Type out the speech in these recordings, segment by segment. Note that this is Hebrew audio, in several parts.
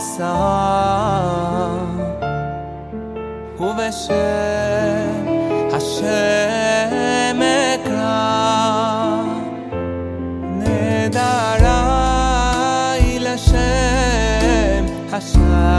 sa u ve she ha she me ka ne da ra i la ha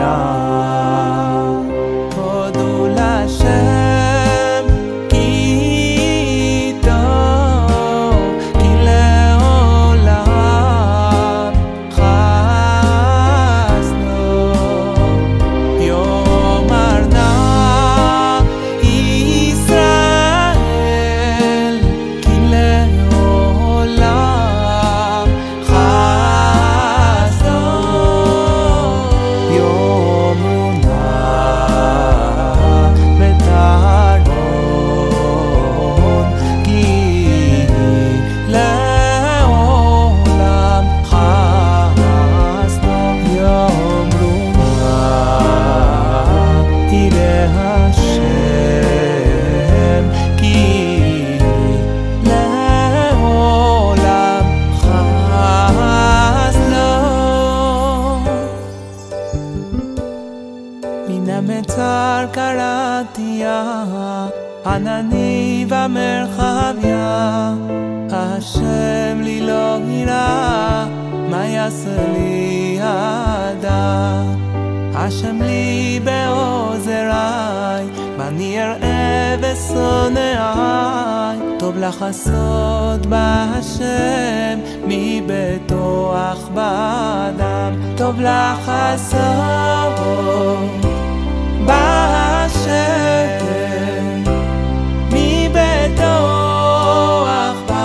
Ram. השם לי בעוזריי, ואני אראה ושונאיי. טוב לחסות בהשם, מביתו אך באדם. טוב לחסות בהשם, מביתו אך באדם.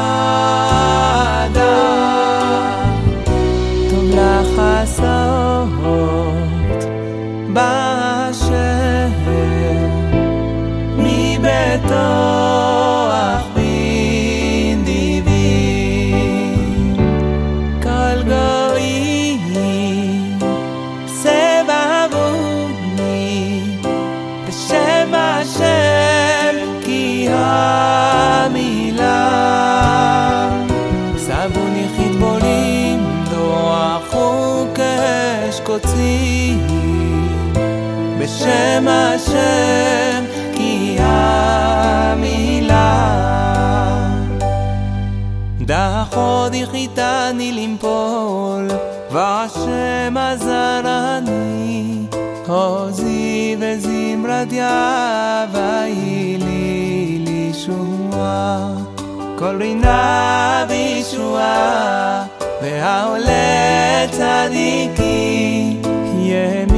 בשם השם כי המילה דחוד החיתני למפול והשם עזרני עוזי וזמרתיה ויהי לי לישועה כל רינה וישועה והעולה צדיקי ימין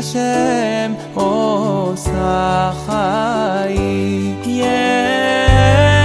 Oh, Osachai. Yeah.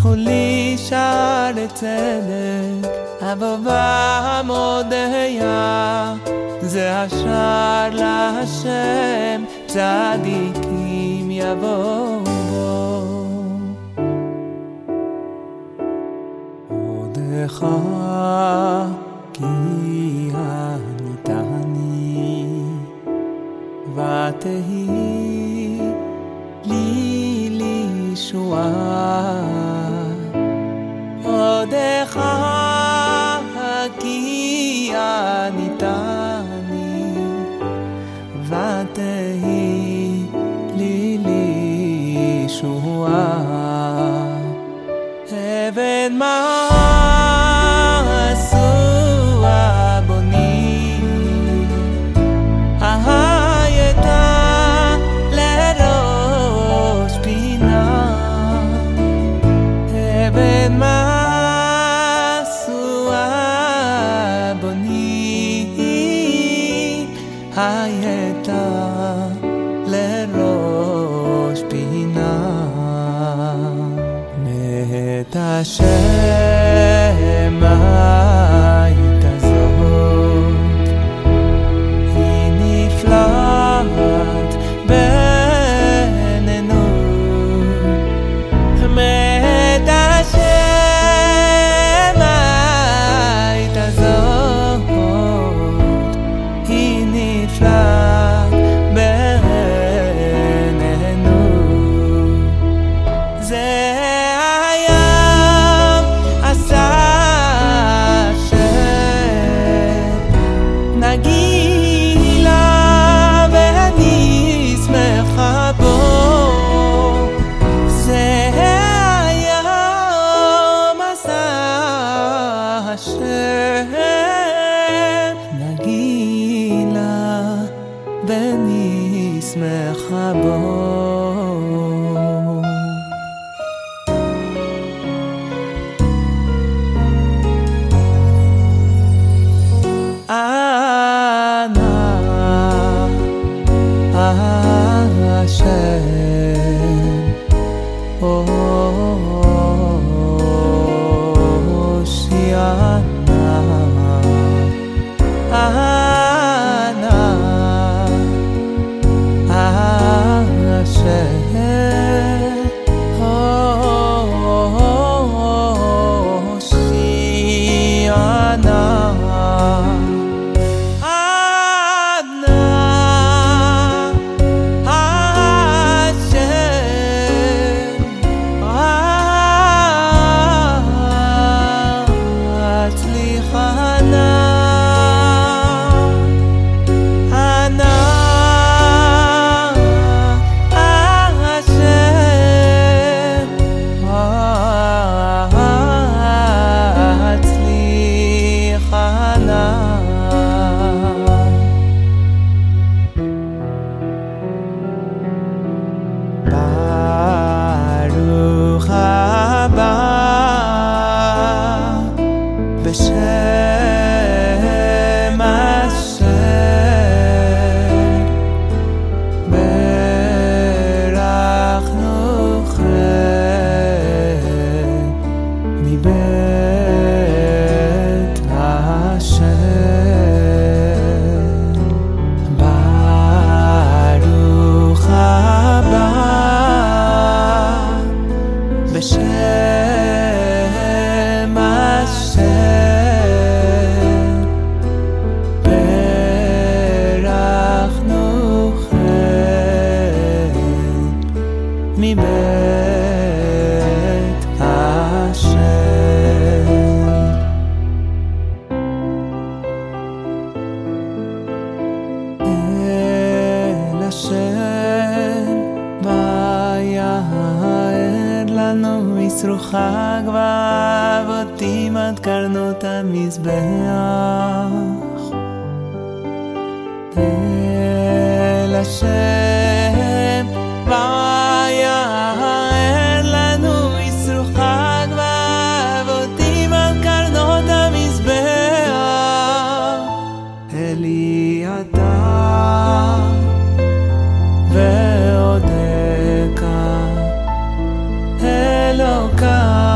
פיתחו לי שער לצדק אבובה מודיה זה השער להשם צדיקים יבואו בו. עודך כי הניתני ותהי לי לישועה את השם השם נגילה ואני שמחה בו אנא השם הושיענה קרנות המזבח. אל השם ויער לנו ישרוחה גבה אבותים עד קרנות המזבח. אלי אתה ועודך אלוקה